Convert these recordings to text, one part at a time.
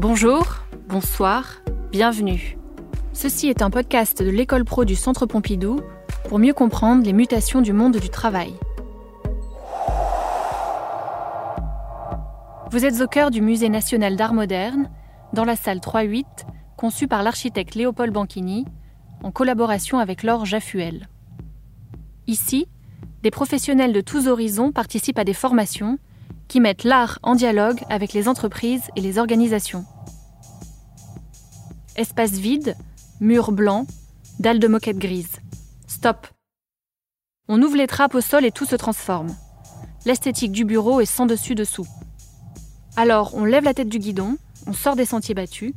Bonjour, bonsoir, bienvenue. Ceci est un podcast de l'école pro du Centre Pompidou pour mieux comprendre les mutations du monde du travail. Vous êtes au cœur du Musée national d'art moderne, dans la salle 3-8, conçue par l'architecte Léopold Banchini, en collaboration avec Laure Jaffuel. Ici, des professionnels de tous horizons participent à des formations qui mettent l'art en dialogue avec les entreprises et les organisations. Espace vide, murs blancs, dalles de moquette grise. Stop. On ouvre les trappes au sol et tout se transforme. L'esthétique du bureau est sans dessus dessous. Alors on lève la tête du guidon, on sort des sentiers battus.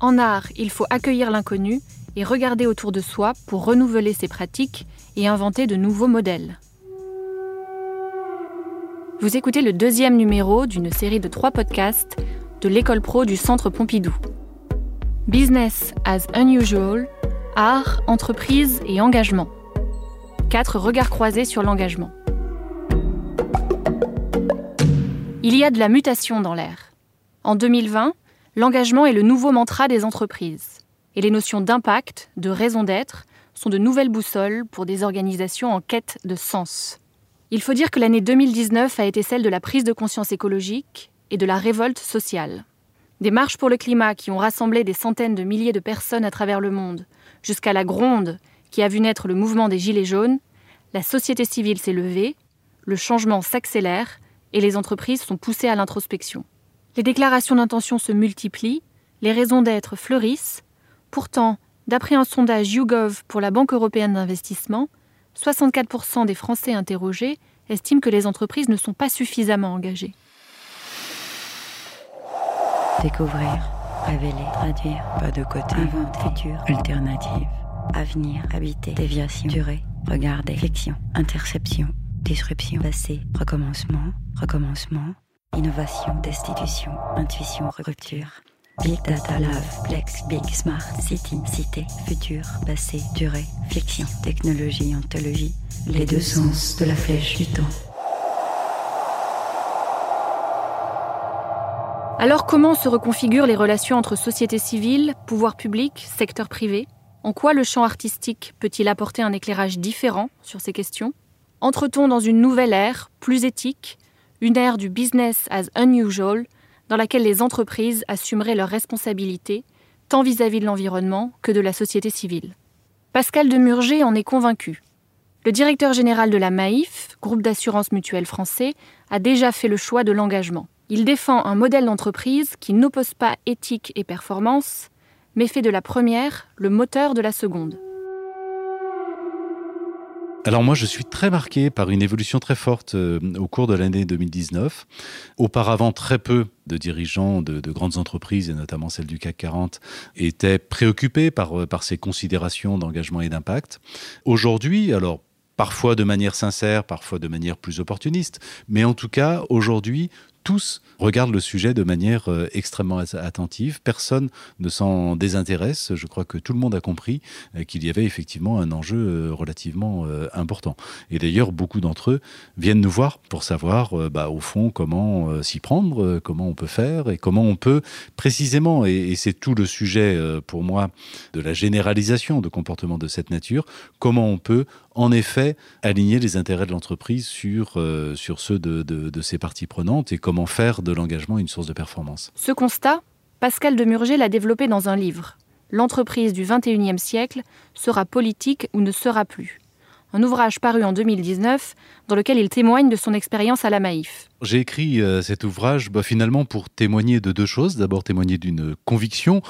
En art, il faut accueillir l'inconnu et regarder autour de soi pour renouveler ses pratiques et inventer de nouveaux modèles. Vous écoutez le deuxième numéro d'une série de trois podcasts de l'école pro du Centre Pompidou. Business as unusual, art, entreprise et engagement. Quatre regards croisés sur l'engagement. Il y a de la mutation dans l'air. En 2020, l'engagement est le nouveau mantra des entreprises. Et les notions d'impact, de raison d'être, sont de nouvelles boussoles pour des organisations en quête de sens. Il faut dire que l'année 2019 a été celle de la prise de conscience écologique et de la révolte sociale. Des marches pour le climat qui ont rassemblé des centaines de milliers de personnes à travers le monde, jusqu'à la gronde qui a vu naître le mouvement des Gilets jaunes, la société civile s'est levée, le changement s'accélère et les entreprises sont poussées à l'introspection. Les déclarations d'intention se multiplient, les raisons d'être fleurissent. Pourtant, d'après un sondage YouGov pour la Banque européenne d'investissement, 64% des Français interrogés estiment que les entreprises ne sont pas suffisamment engagées. Découvrir, révéler, traduire, pas de côté, inventer, futur, alternative, avenir, habiter, déviation, durée, regarder, fiction, interception, disruption, passé, recommencement, recommencement, innovation, destitution, intuition, rupture. Big Data Love, Plex, Big Smart, City, Cité, Futur, Passé, Durée, Fiction, Technologie, Ontologie, les deux sens de la flèche du temps. Alors comment se reconfigurent les relations entre société civile, pouvoir public, secteur privé? En quoi le champ artistique peut-il apporter un éclairage différent sur ces questions? Entre-t-on dans une nouvelle ère, plus éthique, une ère du business as unusual, dans laquelle les entreprises assumeraient leurs responsabilités, tant vis-à-vis de l'environnement que de la société civile. Pascal Demurger en est convaincu. Le directeur général de la MAIF, groupe d'assurance mutuelle français, a déjà fait le choix de l'engagement. Il défend un modèle d'entreprise qui n'oppose pas éthique et performance, mais fait de la première le moteur de la seconde. Alors moi, je suis très marqué par une évolution très forte euh, au cours de l'année 2019. Auparavant, très peu de dirigeants de, de, grandes entreprises, et notamment celles du CAC 40, étaient préoccupés par, euh, par ces considérations d'engagement et d'impact. Aujourd'hui, alors parfois de manière sincère, parfois de manière plus opportuniste, mais en tout cas, aujourd'hui, tous regardent le sujet de manière euh, extrêmement attentive. Personne ne s'en désintéresse. Je crois que tout le monde a compris euh, qu'il y avait effectivement un enjeu euh, relativement important. Et d'ailleurs, beaucoup d'entre eux viennent nous voir pour savoir, bah, au fond, comment s'y prendre, comment on peut faire et comment on peut précisément, et, c'est tout le sujet pour moi de la généralisation de comportements de cette nature, comment on peut en effet aligner les intérêts de l'entreprise sur, euh, sur ceux de, de, de ses parties prenantes et comment faire de l'engagement une source de performance. Ce constat, Pascal Demurger l'a développé dans un livre. L'entreprise du XXIe siècle sera politique ou ne sera plus. un ouvrage paru en 2019 dans lequel il témoigne de son expérience à la Maïf. J'ai écrit euh, cet ouvrage bah, finalement pour témoigner de deux choses. D'abord témoigner d'une conviction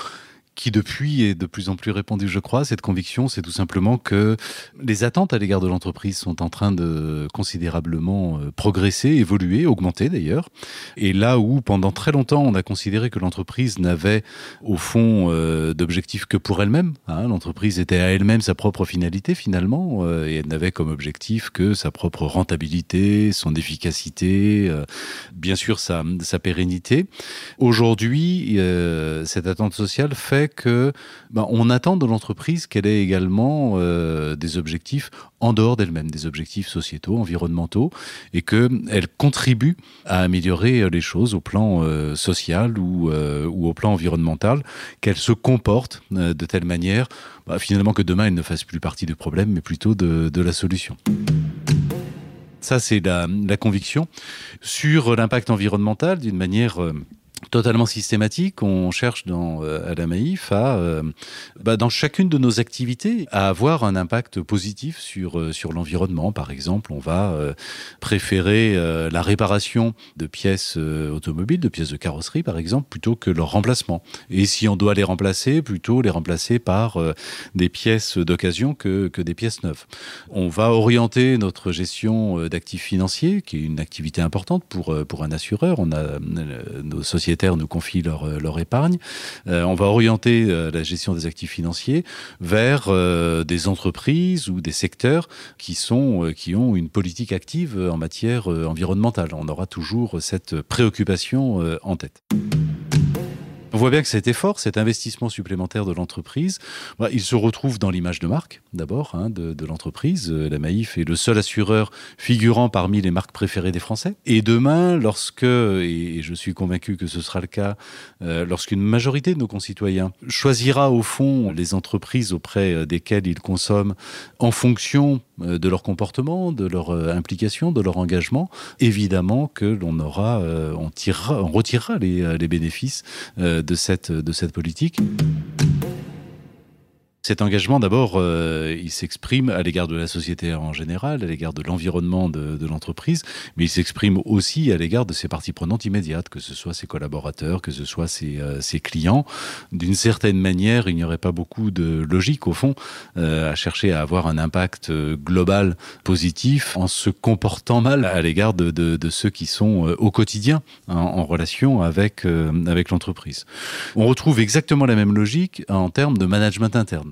qui depuis est de plus en plus répandue, je crois. Cette conviction, c'est tout simplement que les attentes à l'égard de l'entreprise sont en train de considérablement euh, progresser, évoluer, augmenter d'ailleurs. Et là où pendant très longtemps on a considéré que l'entreprise n'avait au fond euh, d'objectif que pour elle-même, hein, l'entreprise était à elle-même sa propre finalité finalement, euh, et elle n'avait comme objectif que sa propre rentabilité, son efficacité, euh, bien sûr sa, sa pérennité. Aujourd'hui, cette attente sociale fait que ben, on attend de l'entreprise qu'elle ait également euh, des objectifs en dehors d'elle-même, des objectifs sociétaux, environnementaux, et qu'elle contribue à améliorer les choses au plan euh, social ou, euh, au plan environnemental, qu'elle se comporte euh, de telle manière bah, finalement que demain elle ne fasse plus partie du problème, mais plutôt de, la solution. Ça, c'est la, conviction. Sur l'impact environnemental, d'une manière euh, totalement systématique, on cherche dans, euh, à la Maïf euh, bah, dans chacune de nos activités, à avoir un impact positif sur, euh, sur l'environnement. Par exemple, on va euh, préférer la réparation de pièces automobiles, de pièces de carrosserie, par exemple, plutôt que leur remplacement. Et si on doit les remplacer, plutôt les remplacer par des pièces d'occasion que, que des pièces neuves. On va orienter notre gestion d'actifs financiers, qui est une activité importante pour, pour un assureur. On a nos nous confient leur, euh, épargne. Euh, on va orienter euh, la gestion des actifs financiers vers des entreprises ou des secteurs qui sont qui ont une politique active en matière environnementale. On aura toujours cette préoccupation en tête. Voit bien que cet effort, cet investissement supplémentaire de l'entreprise, bah, il se retrouve dans l'image de marque, d'abord, hein, de, l'entreprise. Euh, La Maïf est le seul assureur figurant parmi les marques préférées des Français. Et demain, lorsque, et, je suis convaincu que ce sera le cas, euh, lorsqu'une majorité de nos concitoyens choisira au fond les entreprises auprès euh, desquelles ils consomment en fonction de leur comportement, de leur implication, de leur engagement, évidemment que l'on aura, on tirera, on retirera les, bénéfices de cette, de cette politique. Cet engagement, d'abord, euh, il s'exprime à l'égard de la société en général, à l'égard de l'environnement de, de l'entreprise, mais il s'exprime aussi à l'égard de ses parties prenantes immédiates, que ce soit ses collaborateurs, que ce soit ses, euh, ses clients. D'une certaine manière, il n'y aurait pas beaucoup de logique, au fond, euh, à chercher à avoir un impact euh, global positif en se comportant mal à l'égard de, de, de ceux qui sont euh, au quotidien en, en relation avec, euh, avec l'entreprise. On retrouve exactement la même logique en termes de management interne.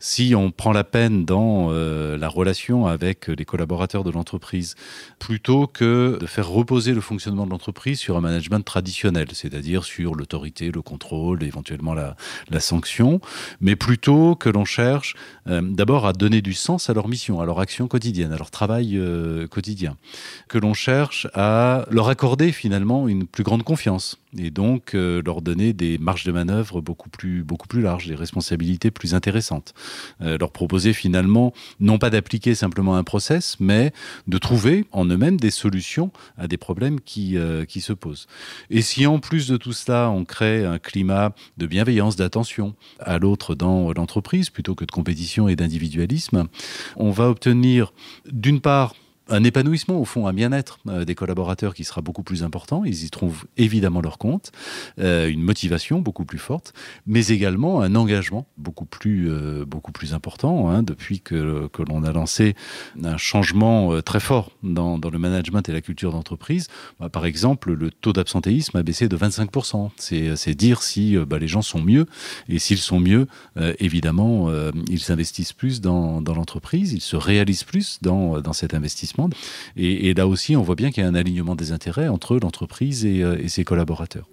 Si on prend la peine dans euh, la relation avec les collaborateurs de l'entreprise, plutôt que de faire reposer le fonctionnement de l'entreprise sur un management traditionnel, c'est-à-dire sur l'autorité, le contrôle, éventuellement la, sanction, mais plutôt que l'on cherche euh, d'abord à donner du sens à leur mission, à leur action quotidienne, à leur travail euh, quotidien, que l'on cherche à leur accorder finalement une plus grande confiance et donc leur donner des marges de manœuvre beaucoup plus, beaucoup plus larges, des responsabilités plus intéressantes. Euh, leur proposer finalement non pas d'appliquer simplement un process, mais de trouver en eux-mêmes des solutions à des problèmes qui, euh, qui se posent. Et si en plus de tout cela, on crée un climat de bienveillance, d'attention à l'autre dans l'entreprise, plutôt que de compétition et d'individualisme, on va obtenir d'une part un épanouissement, au fond, un bien-être euh, des collaborateurs qui sera beaucoup plus important. Ils y trouvent évidemment leur compte, euh, une motivation beaucoup plus forte, mais également un engagement beaucoup plus, euh, beaucoup plus important hein, depuis que, que l'on a lancé un changement très fort dans, dans le management et la culture d'entreprise. Bah, par exemple, le taux d'absentéisme a baissé de 25%. C'est dire si bah, les gens sont mieux, et s'ils sont mieux, évidemment, ils s'investissent plus dans, dans l'entreprise, ils se réalisent plus dans, dans cet investissement. Et, là aussi, on voit bien qu'il y a un alignement des intérêts entre l'entreprise et, euh, et ses collaborateurs.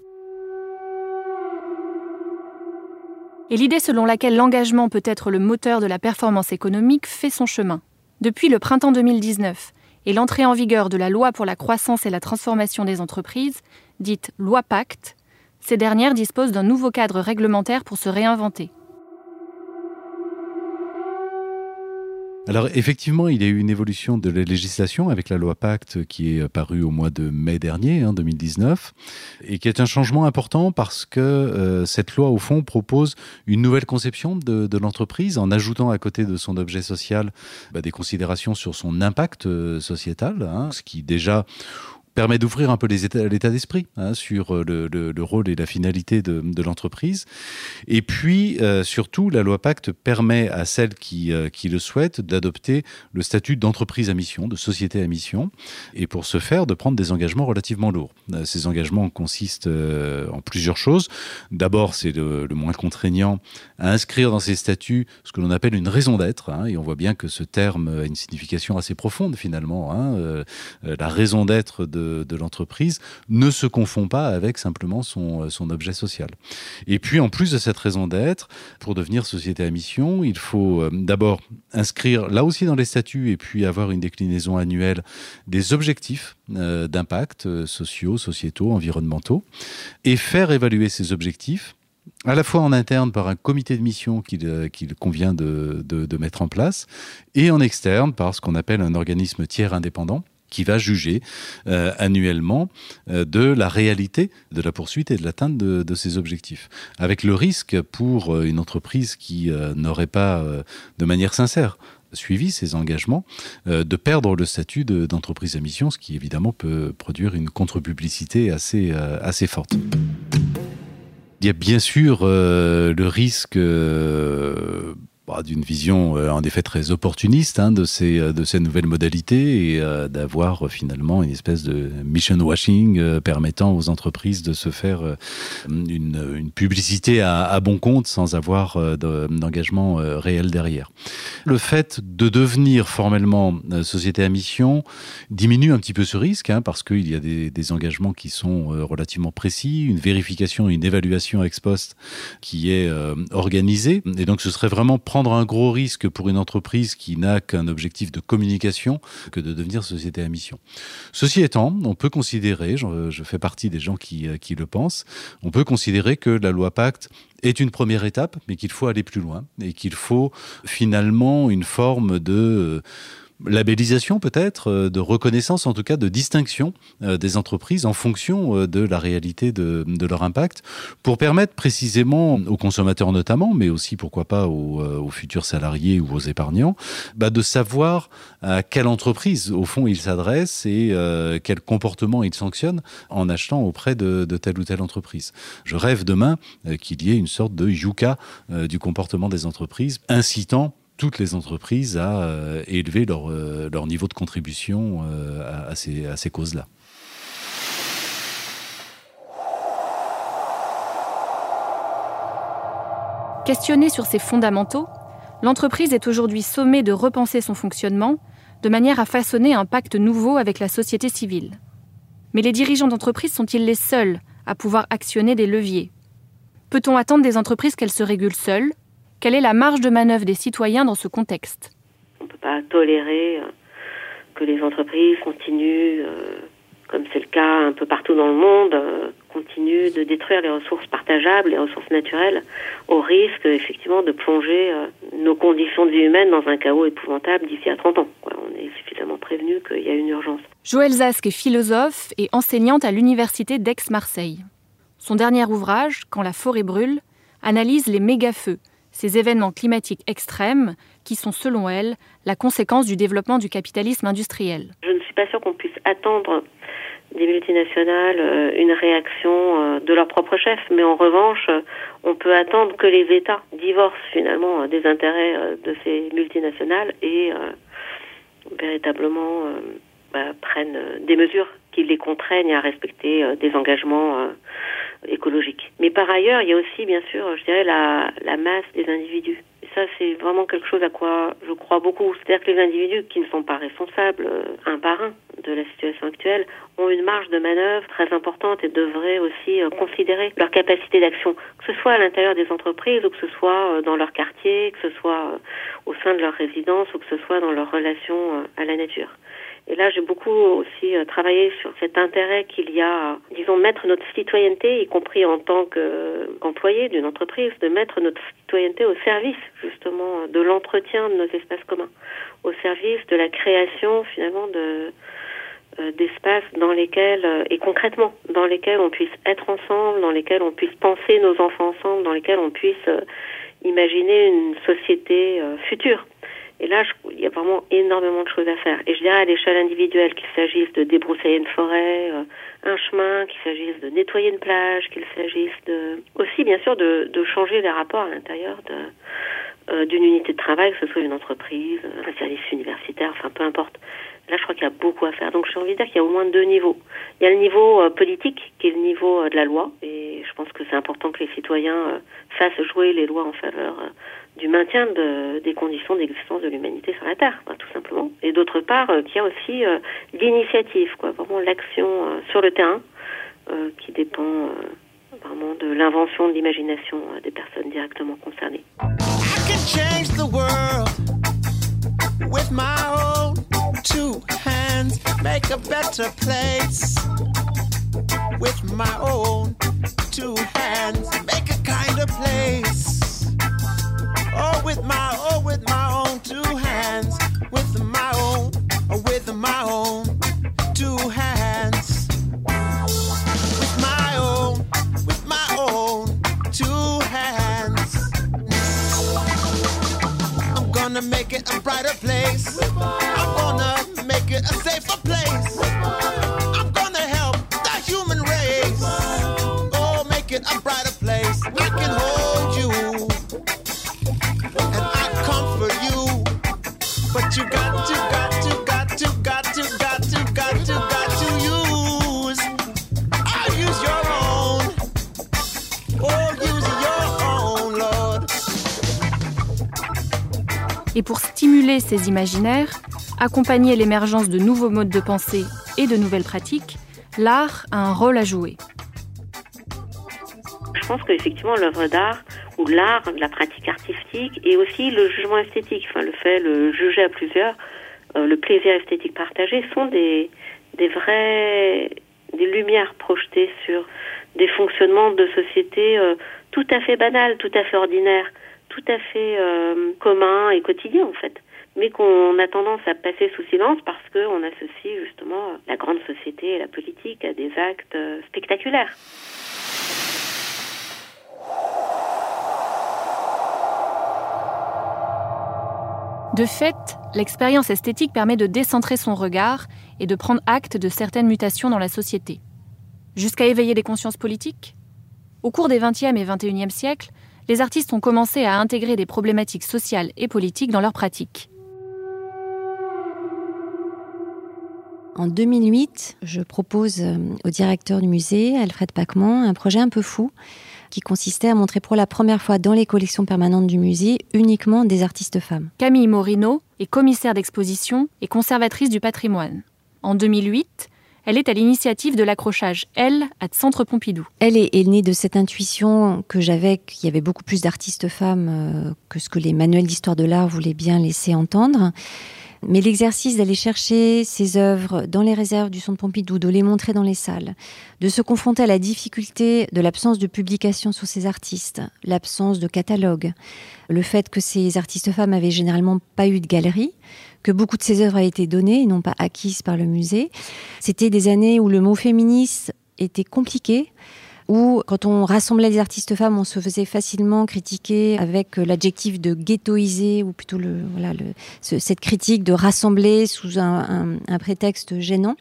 Et l'idée selon laquelle l'engagement peut être le moteur de la performance économique fait son chemin. Depuis le printemps 2019 et l'entrée en vigueur de la loi pour la croissance et la transformation des entreprises, dite loi Pacte, ces dernières disposent d'un nouveau cadre réglementaire pour se réinventer. Alors effectivement, il y a eu une évolution de la législation avec la loi Pacte qui est parue au mois de mai dernier, hein, 2019, et qui est un changement important parce que euh, cette loi, au fond, propose une nouvelle conception de, de l'entreprise en ajoutant à côté de son objet social bah, des considérations sur son impact euh, sociétal, hein, ce qui déjà permet d'ouvrir un peu l'état d'esprit hein, sur euh, le, le, le, rôle et la finalité de, l'entreprise. Et puis, euh, surtout, la loi Pacte permet à celles qui, euh, qui le souhaitent d'adopter le statut d'entreprise à mission, de société à mission, et pour ce faire, de prendre des engagements relativement lourds. Ces engagements consistent en plusieurs choses. D'abord, c'est le, moins contraignant à inscrire dans ces statuts ce que l'on appelle une raison d'être, hein, et on voit bien que ce terme a une signification assez profonde finalement. Hein, la raison d'être de de, l'entreprise ne se confond pas avec simplement son, son objet social. Et puis, en plus de cette raison d'être, pour devenir société à mission, il faut euh, d'abord inscrire, là aussi dans les statuts, et puis avoir une déclinaison annuelle des objectifs euh, d'impact euh, sociaux, sociétaux, environnementaux, et faire évaluer ces objectifs à la fois en interne par un comité de mission qu'il qu convient de, de, de mettre en place, et en externe par ce qu'on appelle un organisme tiers indépendant, qui va juger euh, annuellement euh, de la réalité de la poursuite et de l'atteinte de, de ces objectifs. Avec le risque pour euh, une entreprise qui n'aurait pas de manière sincère suivi ses engagements, de perdre le statut d'entreprise de, à mission, ce qui évidemment peut produire une contre-publicité assez, assez forte. Il y a bien sûr le risque bah, d'une vision euh, en effet très opportuniste hein, de, ces, euh, de ces nouvelles modalités et euh, d'avoir finalement une espèce de mission washing permettant aux entreprises de se faire une, une publicité à, bon compte sans avoir d'engagement réel derrière. Le fait de devenir formellement société à mission diminue un petit peu ce risque hein, parce qu'il y a des, engagements qui sont relativement précis, une vérification, une évaluation ex post qui est organisée et donc ce serait vraiment prendre un gros risque pour une entreprise qui n'a qu'un objectif de communication que de devenir société à mission. Ceci étant, on peut considérer, je fais partie des gens qui, qui le pensent, on peut considérer que la loi Pacte est une première étape, mais qu'il faut aller plus loin et qu'il faut finalement une forme de labellisation peut-être, euh, de reconnaissance en tout cas, de distinction euh, des entreprises en fonction euh, de la réalité de, leur impact, pour permettre précisément aux consommateurs notamment, mais aussi pourquoi pas aux, futurs salariés ou aux épargnants, bah, de savoir à quelle entreprise au fond ils s'adressent et quel comportement ils sanctionnent en achetant auprès de, telle ou telle entreprise. Je rêve demain qu'il y ait une sorte de yuka du comportement des entreprises incitant toutes les entreprises à euh, élever leur, euh, leur niveau de contribution euh, à, ces, à ces causes-là. Questionnée sur ses fondamentaux, l'entreprise est aujourd'hui sommée de repenser son fonctionnement de manière à façonner un pacte nouveau avec la société civile. Mais les dirigeants d'entreprise sont-ils les seuls à pouvoir actionner des leviers? Peut-on attendre des entreprises qu'elles se régulent seules? Quelle est la marge de manœuvre des citoyens dans ce contexte On ne peut pas tolérer euh, que les entreprises continuent, euh, comme c'est le cas un peu partout dans le monde, euh, continuent de détruire les ressources partageables, les ressources naturelles, au risque effectivement de plonger nos conditions de vie humaine dans un chaos épouvantable d'ici à 30 ans. On est suffisamment prévenu qu'il y a une urgence. Joël Zask est philosophe et enseignante à l'université d'Aix-Marseille. Son dernier ouvrage, Quand la forêt brûle, analyse les méga-feux, ces événements climatiques extrêmes qui sont, selon elle, la conséquence du développement du capitalisme industriel. Je ne suis pas sûre qu'on puisse attendre des multinationales euh, une réaction euh, de leur propre chef, mais en revanche, euh, on peut attendre que les États divorcent finalement des intérêts de ces multinationales et véritablement bah, prennent des mesures qui les contraignent à respecter des engagements écologique. Mais par ailleurs, il y a aussi, bien sûr, je dirais, la, la masse des individus. Et ça, c'est vraiment quelque chose à quoi je crois beaucoup. C'est-à-dire que les individus qui ne sont pas responsables, euh, un par un, de la situation actuelle, ont une marge de manœuvre très importante et devraient aussi euh, considérer leur capacité d'action, que ce soit à l'intérieur des entreprises ou que ce soit euh, dans leur quartier, que ce soit au sein de leur résidence ou que ce soit dans leur relation à la nature. Et là, j'ai beaucoup aussi euh, travaillé sur cet intérêt qu'il y a, disons, mettre notre citoyenneté, y compris en tant qu'employé d'une entreprise, de mettre notre citoyenneté au service, justement, de l'entretien de nos espaces communs, au service de la création, finalement, euh, d'espaces dans lesquels, euh, et concrètement, dans lesquels on puisse être ensemble, dans lesquels on puisse penser nos enfants ensemble, dans lesquels on puisse imaginer une société future. Et là, il y a vraiment énormément de choses à faire. Et je dirais à l'échelle individuelle, qu'il s'agisse de débroussailler une forêt, euh, un chemin, qu'il s'agisse de nettoyer une plage, qu'il s'agisse de aussi bien sûr de, changer les rapports à l'intérieur euh, d'une unité de travail, que ce soit une entreprise, un service universitaire, enfin peu importe. Là, je crois qu'il y a beaucoup à faire. Donc, j'ai envie de dire qu'il y a au moins deux niveaux. Il y a le niveau euh, politique, qui est le niveau de la loi, et je pense que c'est important que les citoyens fassent jouer les lois en faveur du maintien de, des conditions d'existence de l'humanité sur la Terre, tout simplement. Et d'autre part, euh, y a aussi euh, l'initiative, quoi, vraiment l'action euh, sur le terrain, qui dépend vraiment de l'invention, de l'imagination des personnes directement concernées. With my own two hands, make a kind place. Oh, with my, oh, with my own two hands. With my own, oh, with my own two hands. With my own, with my own two hands. I'm gonna make it a brighter place. I'm gonna make it a safer place. Ces imaginaires, accompagner l'émergence de nouveaux modes de pensée et de nouvelles pratiques, l'art a un rôle à jouer. Je pense qu'effectivement, l'œuvre d'art ou l'art, la pratique artistique et aussi le jugement esthétique, le fait de juger à plusieurs, euh, le plaisir esthétique partagé sont des, des vrais des lumières projetées sur des fonctionnements de société euh, tout à fait banals, tout à fait ordinaires, tout à fait euh, communs et quotidiens en fait, mais qu'on a tendance à passer sous silence parce qu'on associe justement la grande société et la politique à des actes spectaculaires. De fait, l'expérience esthétique permet de décentrer son regard et de prendre acte de certaines mutations dans la société. Jusqu'à éveiller des consciences politiques? Au cours des 20e et 21e siècles, les artistes ont commencé à intégrer des problématiques sociales et politiques dans leurs pratiques. En 2008, je propose euh, au directeur du musée, Alfred Pacman, un projet un peu fou qui consistait à montrer pour la première fois dans les collections permanentes du musée uniquement des artistes femmes. Camille Morino est commissaire d'exposition et conservatrice du patrimoine. En 2008, elle est à l'initiative de l'accrochage Elle à Centre Pompidou. Elle est, née de cette intuition que j'avais qu'il y avait beaucoup plus d'artistes femmes euh, que ce que les manuels d'histoire de l'art voulaient bien laisser entendre. Mais l'exercice d'aller chercher ces œuvres dans les réserves du Centre Pompidou, de les montrer dans les salles, de se confronter à la difficulté de l'absence de publication sur ces artistes, l'absence de catalogue, le fait que ces artistes femmes avaient généralement pas eu de galerie, que beaucoup de ces œuvres avaient été données et non pas acquises par le musée. C'était des années où le mot féministe était compliqué, où quand on rassemblait les artistes femmes, on se faisait facilement critiquer avec l'adjectif de ghettoiser, ou plutôt cette critique de rassembler sous un, prétexte gênant.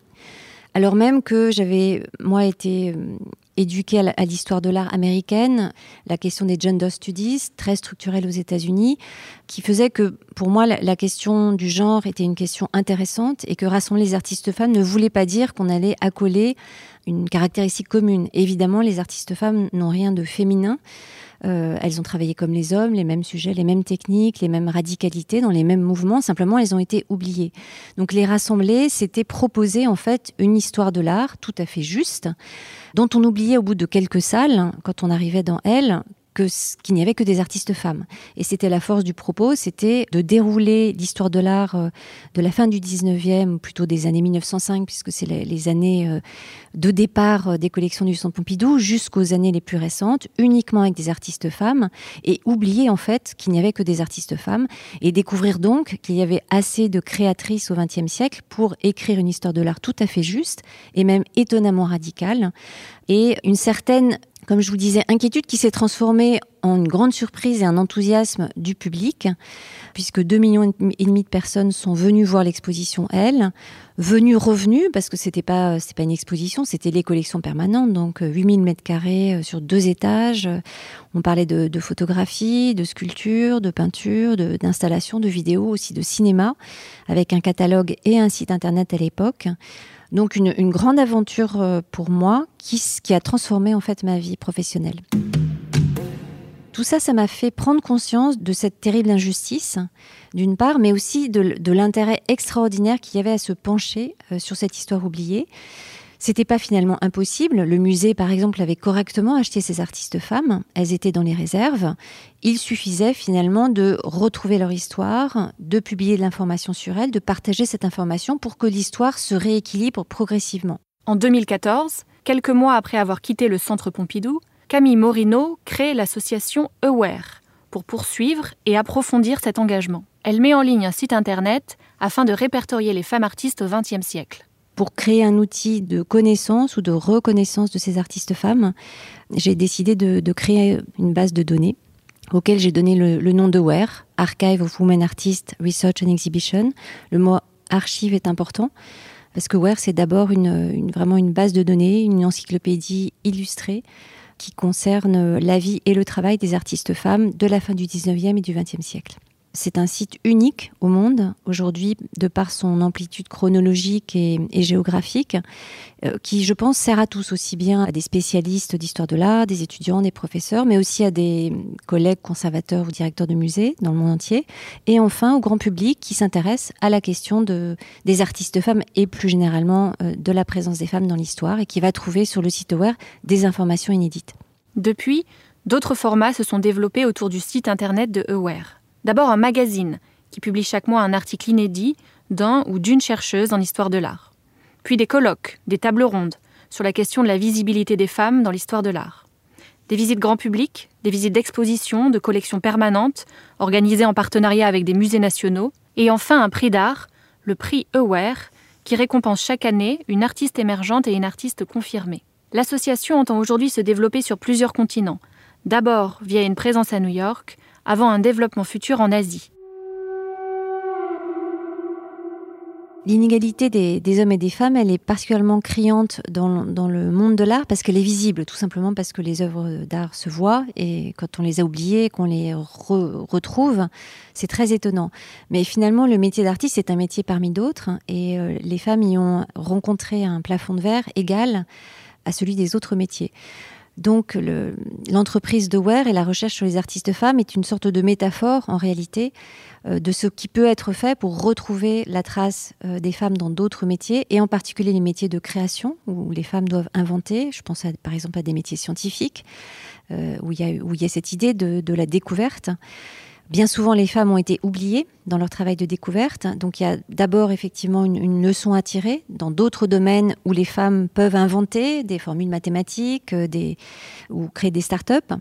Alors même que j'avais, moi, été euh, éduquée à l'histoire de l'art américaine, la question des gender studies, très structurelle aux États-Unis, qui faisait que pour moi, la, la, question du genre était une question intéressante et que rassembler les artistes femmes ne voulait pas dire qu'on allait accoler une caractéristique commune. Évidemment, les artistes femmes n'ont rien de féminin. Euh, elles ont travaillé comme les hommes, les mêmes sujets, les mêmes techniques, les mêmes radicalités, dans les mêmes mouvements. Simplement, elles ont été oubliées. Donc, les rassembler, c'était proposer en fait une histoire de l'art tout à fait juste, dont on oubliait au bout de quelques salles, quand on arrivait dans elle, qu'il n'y avait que des artistes femmes. Et c'était la force du propos, c'était de dérouler l'histoire de l'art euh, de la fin du 19e, ou plutôt des années 1905, puisque c'est les, années euh, de départ euh, des collections du Centre Pompidou, jusqu'aux années les plus récentes, uniquement avec des artistes femmes, et oublier en fait qu'il n'y avait que des artistes femmes, et découvrir donc qu'il y avait assez de créatrices au XXe siècle pour écrire une histoire de l'art tout à fait juste, et même étonnamment radicale, et une certaine comme je vous disais, inquiétude qui s'est transformée en une grande surprise et un enthousiasme du public, puisque 2 millions et demi de personnes sont venues voir l'exposition Elle, venues revenues, parce que c'était pas pas une exposition, c'était les collections permanentes, donc 8000 mètres carrés euh, sur deux étages. On parlait de, de photographie, de sculpture, de peinture, d'installation, de, de vidéo, aussi de cinéma, avec un catalogue et un site internet à l'époque. Donc une, grande aventure euh, pour moi qui, a transformé en fait ma vie professionnelle. Tout ça, ça m'a fait prendre conscience de cette terrible injustice, d'une part, mais aussi de l'intérêt extraordinaire qu'il y avait à se pencher euh, sur cette histoire oubliée. C'était pas finalement impossible. Le musée, par exemple, avait correctement acheté ces artistes femmes. Elles étaient dans les réserves. Il suffisait finalement de retrouver leur histoire, de publier de l'information sur elles, de partager cette information pour que l'histoire se rééquilibre progressivement. En 2014, quelques mois après avoir quitté le Centre Pompidou, Camille Morino crée l'association Aware pour poursuivre et approfondir cet engagement. Elle met en ligne un site internet afin de répertorier les femmes artistes au XXe siècle pour créer un outil de connaissance ou de reconnaissance de ces artistes femmes, j'ai décidé de, créer une base de données auquel j'ai donné le, nom de WARE, Archive of Women Artists Research and Exhibition. Le mot archive est important parce que WARE, c'est d'abord une, vraiment une base de données, une encyclopédie illustrée qui concerne la vie et le travail des artistes femmes de la fin du 19e et du 20e siècle. C'est un site unique au monde aujourd'hui de par son amplitude chronologique et, géographique, euh, qui je pense sert à tous, aussi bien à des spécialistes d'histoire de l'art, des étudiants, des professeurs, mais aussi à des collègues conservateurs ou directeurs de musées dans le monde entier, et enfin au grand public qui s'intéresse à la question de, des artistes femmes et plus généralement euh, de la présence des femmes dans l'histoire et qui va trouver sur le site Aware des informations inédites. Depuis, d'autres formats se sont développés autour du site internet de Aware. D'abord un magazine, qui publie chaque mois un article inédit d'un ou d'une chercheuse en histoire de l'art. Puis des colloques, des tables rondes, sur la question de la visibilité des femmes dans l'histoire de l'art. Des visites grand public, des visites d'exposition, de collections permanentes, organisées en partenariat avec des musées nationaux, et enfin un prix d'art, le prix Aware, qui récompense chaque année une artiste émergente et une artiste confirmée. L'association entend aujourd'hui se développer sur plusieurs continents, d'abord via une présence à New York, avant un développement futur en Asie. L'inégalité des, hommes et des femmes, elle est particulièrement criante dans, le monde de l'art parce qu'elle est visible, tout simplement parce que les œuvres d'art se voient et quand on les a oubliées, qu'on les retrouve, c'est très étonnant. Mais finalement, le métier d'artiste, c'est un métier parmi d'autres et euh, les femmes y ont rencontré un plafond de verre égal à celui des autres métiers. Donc l'entreprise de Ware et la recherche sur les artistes femmes est une sorte de métaphore en réalité euh, de ce qui peut être fait pour retrouver la trace euh, des femmes dans d'autres métiers et en particulier les métiers de création où les femmes doivent inventer. Je pense par exemple à des métiers scientifiques euh, où, il y a, cette idée de la découverte. Bien souvent, les femmes ont été oubliées dans leur travail de découverte. Donc il y a d'abord effectivement une, leçon à tirer dans d'autres domaines où les femmes peuvent inventer des formules mathématiques euh, ou créer des start-up.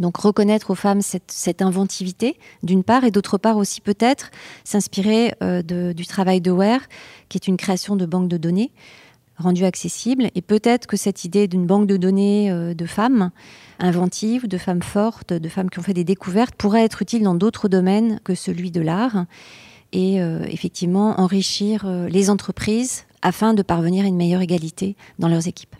Donc reconnaître aux femmes cette, inventivité, d'une part, et d'autre part aussi peut-être s'inspirer euh, du travail de Ware, qui est une création de banque de données rendue accessible. Et peut-être que cette idée d'une banque de données euh, de femmes inventives, de femmes fortes, de femmes qui ont fait des découvertes, pourrait être utile dans d'autres domaines que celui de l'art et euh, effectivement enrichir euh, les entreprises afin de parvenir à une meilleure égalité dans leurs équipes.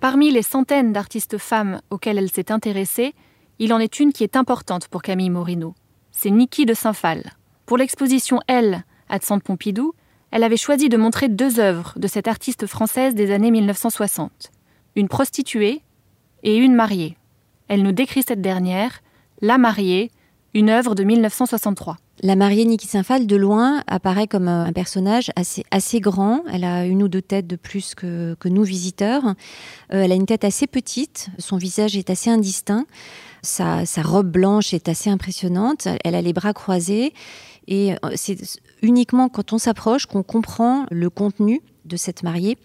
Parmi les centaines d'artistes femmes auxquelles elle s'est intéressée, il en est une qui est importante pour Camille Morino. C'est Niki de Saint-Phal. Pour l'exposition Elle à Centre Pompidou, elle avait choisi de montrer deux œuvres de cette artiste française des années 1960. Une prostituée et une mariée. Elle nous décrit cette dernière, La mariée, une œuvre de 1963. La mariée Niki Sinfal, de loin, apparaît comme un personnage assez, assez grand. Elle a une ou deux têtes de plus que, que nous, visiteurs. Euh, elle a une tête assez petite. Son visage est assez indistinct. Sa, sa, robe blanche est assez impressionnante. Elle a les bras croisés. Et euh, c'est uniquement quand on s'approche qu'on comprend le contenu de cette mariée,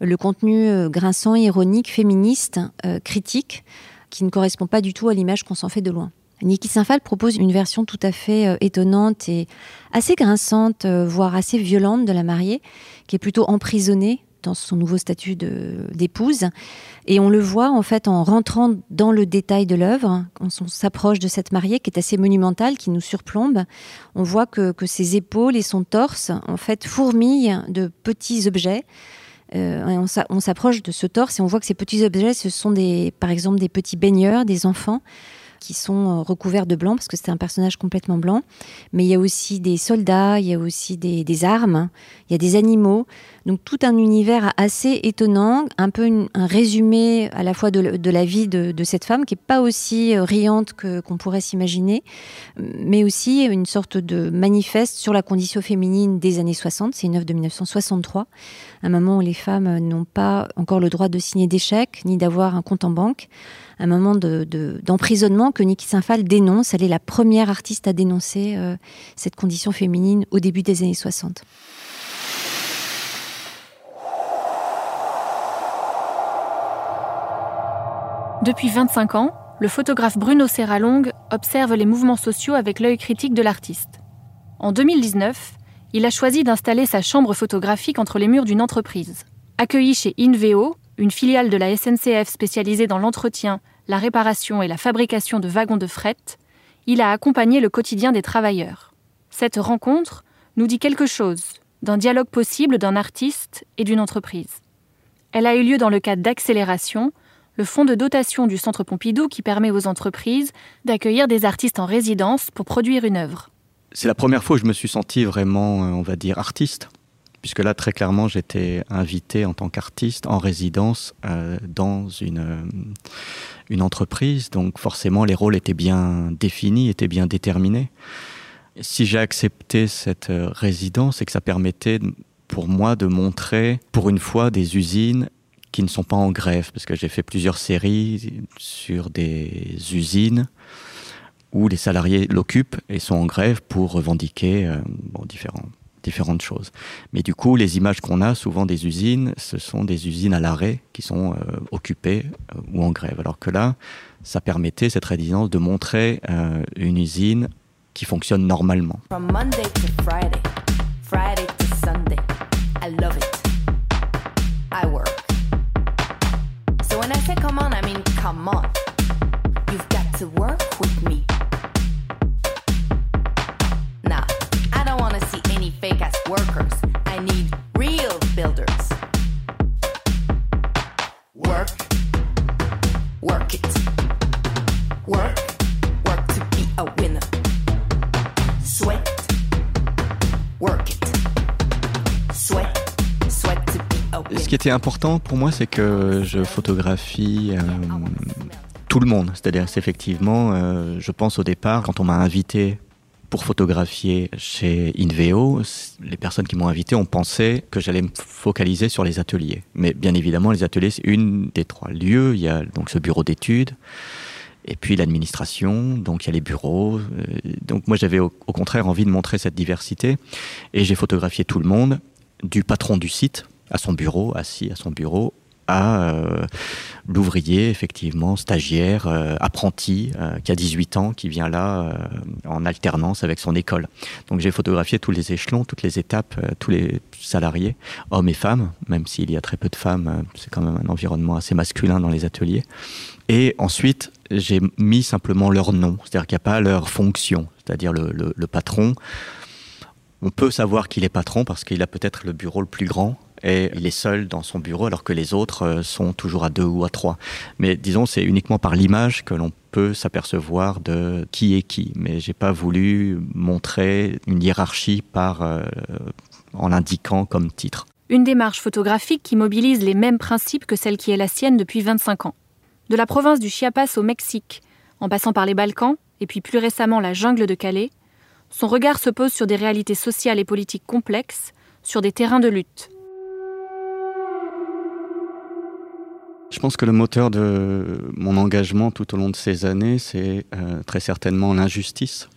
le contenu euh, grinçant, ironique, féministe, critique, qui ne correspond pas du tout à l'image qu'on s'en fait de loin. Niki Sinfal propose une version tout à fait euh, étonnante et assez grinçante, euh, voire assez violente de la mariée, qui est plutôt emprisonnée dans son nouveau statut d'épouse. Et on le voit en fait en rentrant dans le détail de l'œuvre, quand on s'approche de cette mariée qui est assez monumentale, qui nous surplombe, on voit que, ses épaules et son torse en fait fourmillent de petits objets. Euh, on s'approche de ce torse et on voit que ces petits objets, ce sont des, par exemple des petits baigneurs, des enfants qui sont euh, recouverts de blanc parce que c'est un personnage complètement blanc. Mais il y a aussi des soldats, il y a aussi des, armes, il y a des animaux. Donc tout un univers assez étonnant, un peu un résumé à la fois de, la vie de, cette femme qui est pas aussi euh, riante que qu'on pourrait s'imaginer, mais aussi une sorte de manifeste sur la condition féminine des années 60. C'est une œuvre de 1963, un moment où les femmes n'ont pas encore le droit de signer des chèques ni d'avoir un compte en banque un moment d'emprisonnement que Niki Sinfal dénonce. Elle est la première artiste à dénoncer euh, cette condition féminine au début des années 60. Depuis 25 ans, le photographe Bruno Serralong observe les mouvements sociaux avec l'œil critique de l'artiste. En 2019, il a choisi d'installer sa chambre photographique entre les murs d'une entreprise. Accueilli chez Inveo, une filiale de la SNCF spécialisée dans l'entretien, la réparation et la fabrication de wagons de fret, il a accompagné le quotidien des travailleurs. Cette rencontre nous dit quelque chose d'un dialogue possible d'un artiste et d'une entreprise. Elle a eu lieu dans le cadre d'Accélération, le fonds de dotation du Centre Pompidou qui permet aux entreprises d'accueillir des artistes en résidence pour produire une œuvre. C'est la première fois que je me suis senti vraiment, euh, on va dire, artiste puisque là, très clairement, j'étais invité en tant qu'artiste en résidence euh, dans une, euh, une entreprise. Donc forcément, les rôles étaient bien définis, étaient bien déterminés. Si j'ai accepté cette résidence, c'est que ça permettait pour moi de montrer, pour une fois, des usines qui ne sont pas en grève, parce que j'ai fait plusieurs séries sur des usines où les salariés l'occupent et sont en grève pour revendiquer différents différentes choses. Mais du coup, les images qu'on a souvent des usines, ce sont des usines à l'arrêt qui sont euh, occupées euh, ou en grève. Alors que là, ça permettait, cette résidence, de montrer euh, une usine qui fonctionne normalement. Say come on, I mean come on. You've got to work with me. Nah, I don't wanna see any fake ass workers. I need real builders. Work, work it. Ce qui était important pour moi, c'est que je photographie. Euh, tout le monde, c'est-à-dire c'est effectivement, euh, je pense au départ, quand on m'a invité pour photographier chez Inveo, les personnes qui m'ont invité ont pensé que j'allais me focaliser sur les ateliers. Mais bien évidemment, les ateliers, c'est une des trois lieux. Il y a donc ce bureau d'études, et puis l'administration, donc il y a les bureaux. Euh, donc moi, j'avais au contraire envie de montrer cette diversité, et j'ai photographié tout le monde, du patron du site à son bureau, assis à son bureau, à euh, l'ouvrier, effectivement, stagiaire, euh, apprenti, euh, qui a 18 ans, qui vient là en alternance avec son école. Donc j'ai photographié tous les échelons, toutes les étapes, tous les salariés, hommes et femmes, même s'il y a très peu de femmes, c'est quand même un environnement assez masculin dans les ateliers. Et ensuite, j'ai mis simplement leur nom, c'est-à-dire qu'il n'y a pas leur fonction, c'est-à-dire le, le patron. On peut savoir qu'il est patron parce qu'il a peut-être le bureau le plus grand, et il est seul dans son bureau alors que les autres euh, sont toujours à deux ou à trois. Mais disons, c'est uniquement par l'image que l'on peut s'apercevoir de qui est qui. Mais j'ai pas voulu montrer une hiérarchie euh, en l'indiquant comme titre. Une démarche photographique qui mobilise les mêmes principes que celle qui est la sienne depuis 25 ans. De la province du Chiapas au Mexique, en passant par les Balkans, et puis plus récemment la jungle de Calais, son regard se pose sur des réalités sociales et politiques complexes, sur des terrains de lutte. Je pense que le moteur de mon engagement tout au long de ces années, c'est euh, très certainement l'injustice.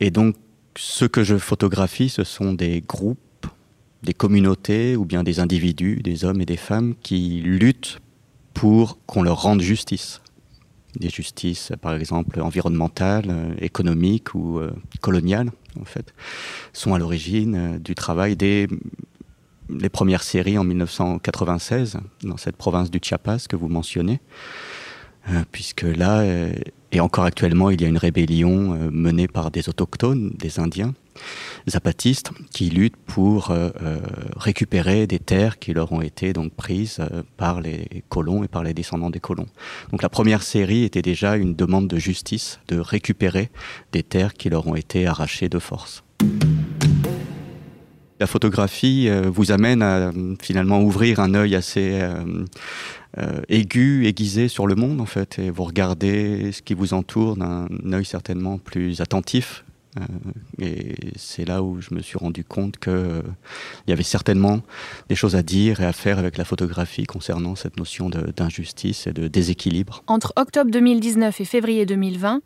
Et donc, ce que je photographie, ce sont des groupes, des communautés ou bien des individus, des hommes et des femmes qui luttent pour qu'on leur rende justice. Des justices, par exemple, environnementales, euh, économiques ou euh, coloniales, en fait, sont à l'origine du travail des les premières séries en 1996 dans cette province du Chiapas que vous mentionnez, euh, puisque là, euh, et encore actuellement, il y a une rébellion euh, menée par des autochtones, des Indiens, zapatistes, qui luttent pour récupérer des terres qui leur ont été donc prises par les colons et par les descendants des colons. Donc la première série était déjà une demande de justice, de récupérer des terres qui leur ont été arrachées de force. La photographie euh, vous amène à finalement ouvrir un œil assez euh, euh, aigu, aiguisé sur le monde en fait, et vous regardez ce qui vous entoure d'un œil certainement plus attentif. Et c'est là où je me suis rendu compte euh, il y avait certainement des choses à dire et à faire avec la photographie concernant cette notion d'injustice et de déséquilibre. Entre octobre 2019 et février 2020,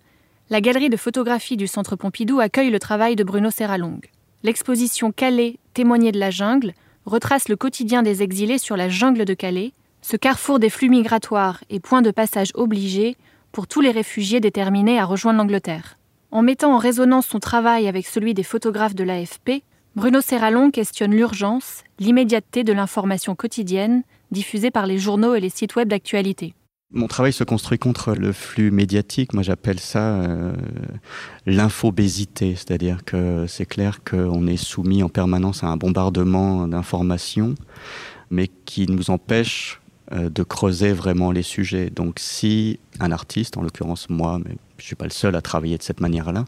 la galerie de photographie du Centre Pompidou accueille le travail de Bruno Serralong. L'exposition Calais, témoigner de la jungle, retrace le quotidien des exilés sur la jungle de Calais, ce carrefour des flux migratoires et point de passage obligé pour tous les réfugiés déterminés à rejoindre l'Angleterre. En mettant en résonance son travail avec celui des photographes de l'AFP, Bruno Serralong questionne l'urgence, l'immédiateté de l'information quotidienne diffusée par les journaux et les sites web d'actualité. Mon travail se construit contre le flux médiatique. Moi, j'appelle ça euh, l'infobésité, c'est-à-dire que c'est clair qu'on est soumis en permanence à un bombardement d'informations, mais qui nous empêche de creuser vraiment les sujets. Donc, si un artiste, en l'occurrence moi, mais je suis pas le seul à travailler de cette manière-là,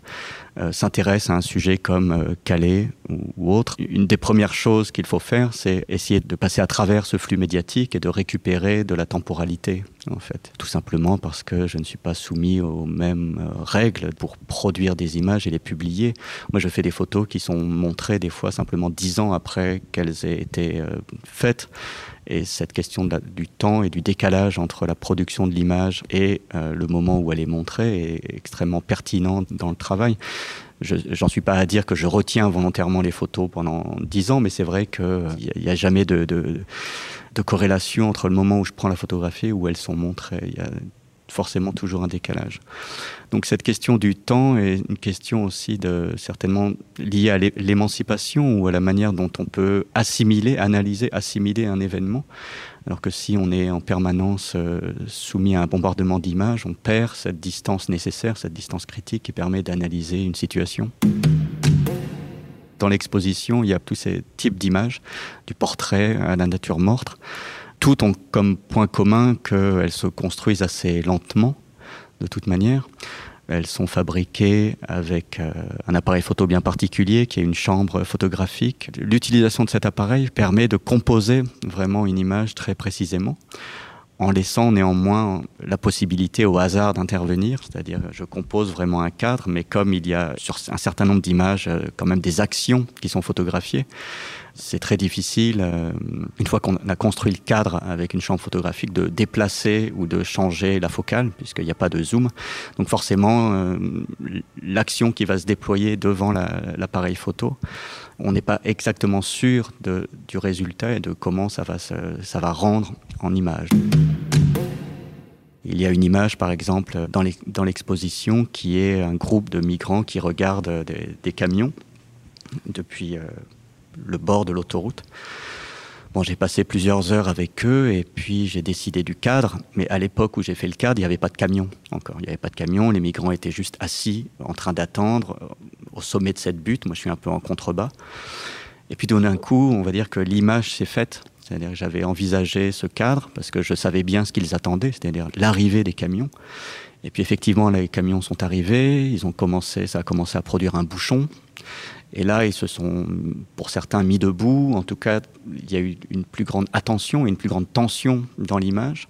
euh, s'intéresse à un sujet comme euh, Calais ou, autre, une des premières choses qu'il faut faire, c'est essayer de passer à travers ce flux médiatique et de récupérer de la temporalité, en fait. Tout simplement parce que je ne suis pas soumis aux mêmes euh, règles pour produire des images et les publier. Moi, je fais des photos qui sont montrées des fois simplement dix ans après qu'elles aient été euh, faites. Et cette question du temps et du décalage entre la production de l'image et euh, le moment où elle est montrée est extrêmement pertinent dans le travail. Je j'en suis pas à dire que je retiens volontairement les photos pendant dix ans, mais c'est vrai qu'il n'y a, a jamais de, corrélation entre le moment où je prends la photographie et où elles sont montrées. Forcément toujours un décalage. Donc cette question du temps est une question aussi de certainement liée à l'é- l'émancipation ou à la manière dont on peut assimiler, analyser, assimiler un événement. Alors que si on est en permanence euh, soumis à un bombardement d'images, on perd cette distance nécessaire, cette distance critique qui permet d'analyser une situation. Dans l'exposition, il y a tous ces types d'images, du portrait à la nature morte. Toutes ont comme point commun qu'elles se construisent assez lentement, de toute manière. Elles sont fabriquées avec euh, un appareil photo bien particulier qui est une chambre photographique. L'utilisation de cet appareil permet de composer vraiment une image très précisément en laissant néanmoins la possibilité au hasard d'intervenir, c'est-à-dire je compose vraiment un cadre, mais comme il y a sur un certain nombre d'images euh, quand même des actions qui sont photographiées, c'est très difficile, euh, une fois qu'on a construit le cadre avec une chambre photographique, de déplacer ou de changer la focale, puisqu'il n'y a pas de zoom. Donc forcément, euh, l'action qui va se déployer devant la- l'appareil photo, on n'est pas exactement sûr du résultat et de comment ça va, se, ça va rendre en image. Il y a une image, par exemple, dans l'ex- dans l'exposition qui est un groupe de migrants qui regardent des, des camions depuis euh, le bord de l'autoroute. Bon, j'ai passé plusieurs heures avec eux et puis j'ai décidé du cadre. Mais à l'époque où j'ai fait le cadre, il n'y avait pas de camion encore. Il n'y avait pas de camion. Les migrants étaient juste assis, en train d'attendre euh, au sommet de cette butte. Moi, je suis un peu en contrebas. Et puis d'un coup, on va dire que l'image s'est faite. C'est-à-dire que j'avais envisagé ce cadre parce que je savais bien ce qu'ils attendaient, c'est-à-dire l'arrivée des camions. Et puis effectivement, les camions sont arrivés, ils ont commencé, ça a commencé à produire un bouchon. Et là, ils se sont, pour certains, mis debout. En tout cas, il y a eu une plus grande attention et une plus grande tension dans l'image.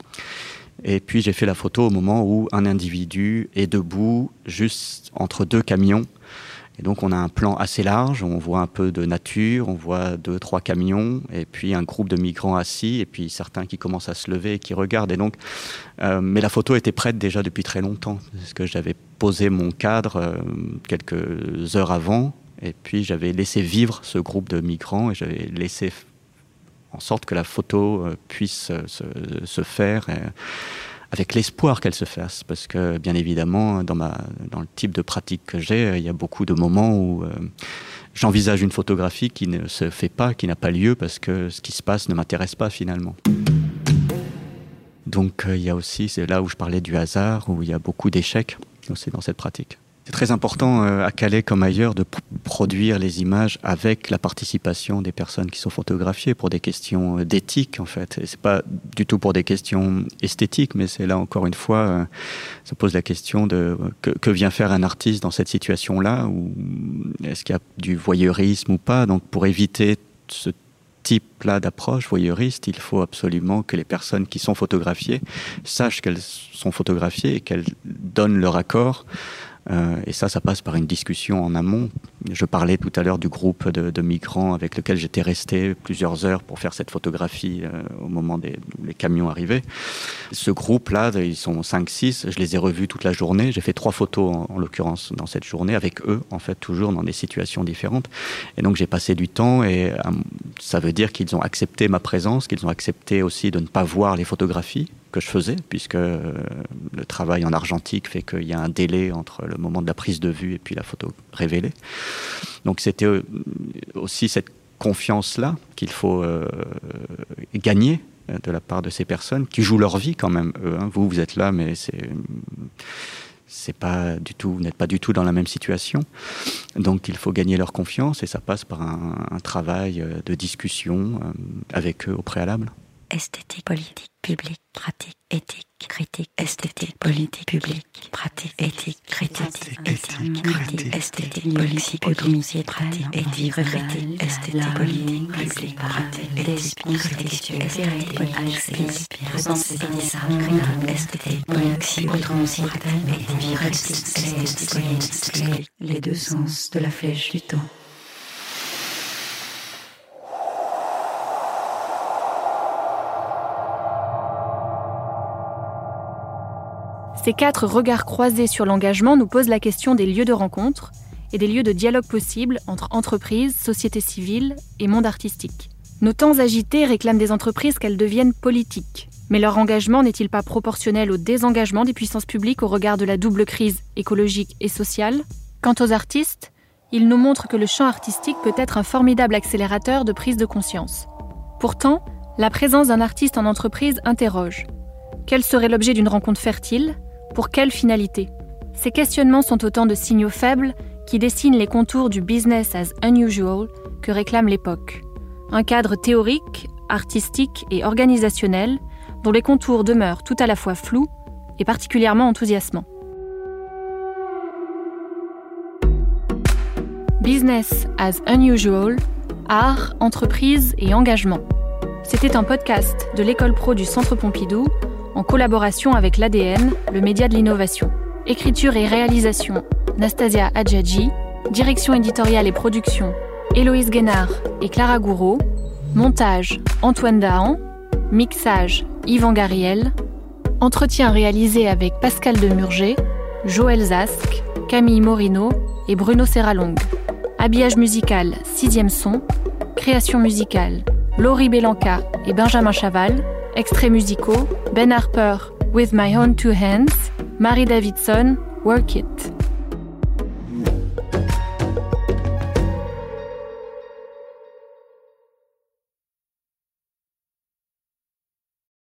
Et puis j'ai fait la photo au moment où un individu est debout juste entre deux camions. Et donc on a un plan assez large, on voit un peu de nature, on voit deux, trois camions, et puis un groupe de migrants assis, et puis certains qui commencent à se lever et qui regardent. Et donc, euh, mais la photo était prête déjà depuis très longtemps, parce que j'avais posé mon cadre euh, quelques heures avant, et puis j'avais laissé vivre ce groupe de migrants, et j'avais laissé en sorte que la photo euh, puisse se, se faire avec l'espoir qu'elle se fasse. Parce que, bien évidemment, dans, ma, dans le type de pratique que j'ai, il y a beaucoup de moments où euh, j'envisage une photographie qui ne se fait pas, qui n'a pas lieu, parce que ce qui se passe ne m'intéresse pas finalement. Donc euh, il y a aussi, c'est là où je parlais du hasard, où il y a beaucoup d'échecs aussi dans cette pratique. C'est très important euh, à Calais comme ailleurs de produire les images avec la participation des personnes qui sont photographiées pour des questions euh, d'éthique en fait. C'est pas du tout pour des questions esthétiques, mais c'est là encore une fois, euh, ça pose la question de que, que vient faire un artiste dans cette situation-là, ou est-ce qu'il y a du voyeurisme ou pas? Donc pour éviter ce type-là d'approche voyeuriste, il faut absolument que les personnes qui sont photographiées sachent qu'elles sont photographiées et qu'elles donnent leur accord et ça, ça passe par une discussion en amont. Je parlais tout à l'heure du groupe de, de, migrants avec lequel j'étais resté plusieurs heures pour faire cette photographie euh, au moment des les camions arrivaient. Ce groupe-là, ils sont 5-6, je les ai revus toute la journée. J'ai fait trois photos en, en l'occurrence dans cette journée avec eux, en fait, toujours dans des situations différentes. Et donc j'ai passé du temps et euh, ça veut dire qu'ils ont accepté ma présence, qu'ils ont accepté aussi de ne pas voir les photographies que je faisais, puisque euh, le travail en argentique fait qu'il y a un délai entre le moment de la prise de vue et puis la photo révélée. Donc c'était euh, aussi cette confiance-là qu'il faut euh, gagner de la part de ces personnes qui jouent leur vie quand même. Hein. Vous, vous êtes là, mais c'est c'est pas du tout, vous n'êtes pas du tout dans la même situation. Donc il faut gagner leur confiance et ça passe par un, travail de discussion avec eux au préalable. Esthétique, politique, publique, pratique, éthique, critique, esthétique, politique, publique, pratique, éthique, critique, éthique, critique, esthétique, politique, autonomie, pratique, éthique, critique, esthétique, politique, publique, pratique, éthique, critique, esthétique, sensibilisation, esthétique, politique, autonomie, pratique, éthique, critique, esthétique, politique, les deux sens de la flèche du temps. Ces quatre regards croisés sur l'engagement nous posent la question des lieux de rencontre et des lieux de dialogue possibles entre entreprises, société civile et monde artistique. Nos temps agités réclament des entreprises qu'elles deviennent politiques. Mais leur engagement n'est-il pas proportionnel au désengagement des puissances publiques au regard de la double crise écologique et sociale? Quant aux artistes, ils nous montrent que le champ artistique peut être un formidable accélérateur de prise de conscience. Pourtant, la présence d'un artiste en entreprise interroge. Quel serait l'objet d'une rencontre fertile? Pour quelle finalité? Ces questionnements sont autant de signaux faibles qui dessinent les contours du business as unusual que réclame l'époque. Un cadre théorique, artistique et organisationnel dont les contours demeurent tout à la fois flous et particulièrement enthousiasmants. Business as unusual, art, entreprise et engagement. C'était un podcast de l'école pro du Centre Pompidou en collaboration avec l'ADN, le média de l'innovation. Écriture et réalisation, Nastasia Adjadji, direction éditoriale et production, Héloïse Guénard et Clara Gouraud, montage, Antoine Dahan, mixage, Yvan Gariel, entretien réalisé avec Pascal Demurger, Joël Zask, Camille Morino et Bruno Serralong. Habillage musical, sixième son, création musicale, Laurie Belanca et Benjamin Chaval, extraits musicaux, Ben Harper, With My Own Two Hands, Marie Davidson, Work It.